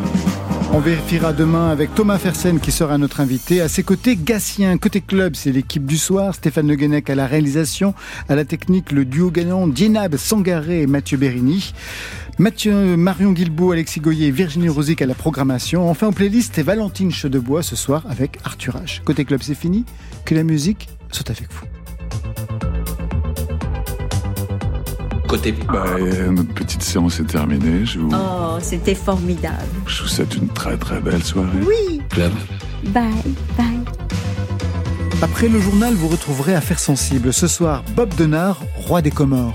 on vérifiera demain avec Thomas Fersen qui sera notre invité. À ses côtés, Gatien. Côté club, c'est l'équipe du soir. Stéphane Le Guenec à la réalisation. À la technique, le duo gagnant Dienab Sangaré et Mathieu Bérini. Mathieu, Marion Guilbault, Alexis Goyer et Virginie Rosic à la programmation. Enfin, en playlist, c'est Valentine Chedebois ce soir avec Arthur H. Côté club, c'est fini. Que la musique soit avec vous. Côté. Bah, euh, notre petite séance est terminée. Je vous, Oh, c'était formidable. je vous souhaite une très très belle soirée. Oui. Club. Bye, bye. Après le journal, vous retrouverez Affaires sensibles. Ce soir, Bob Denard, roi des Comores.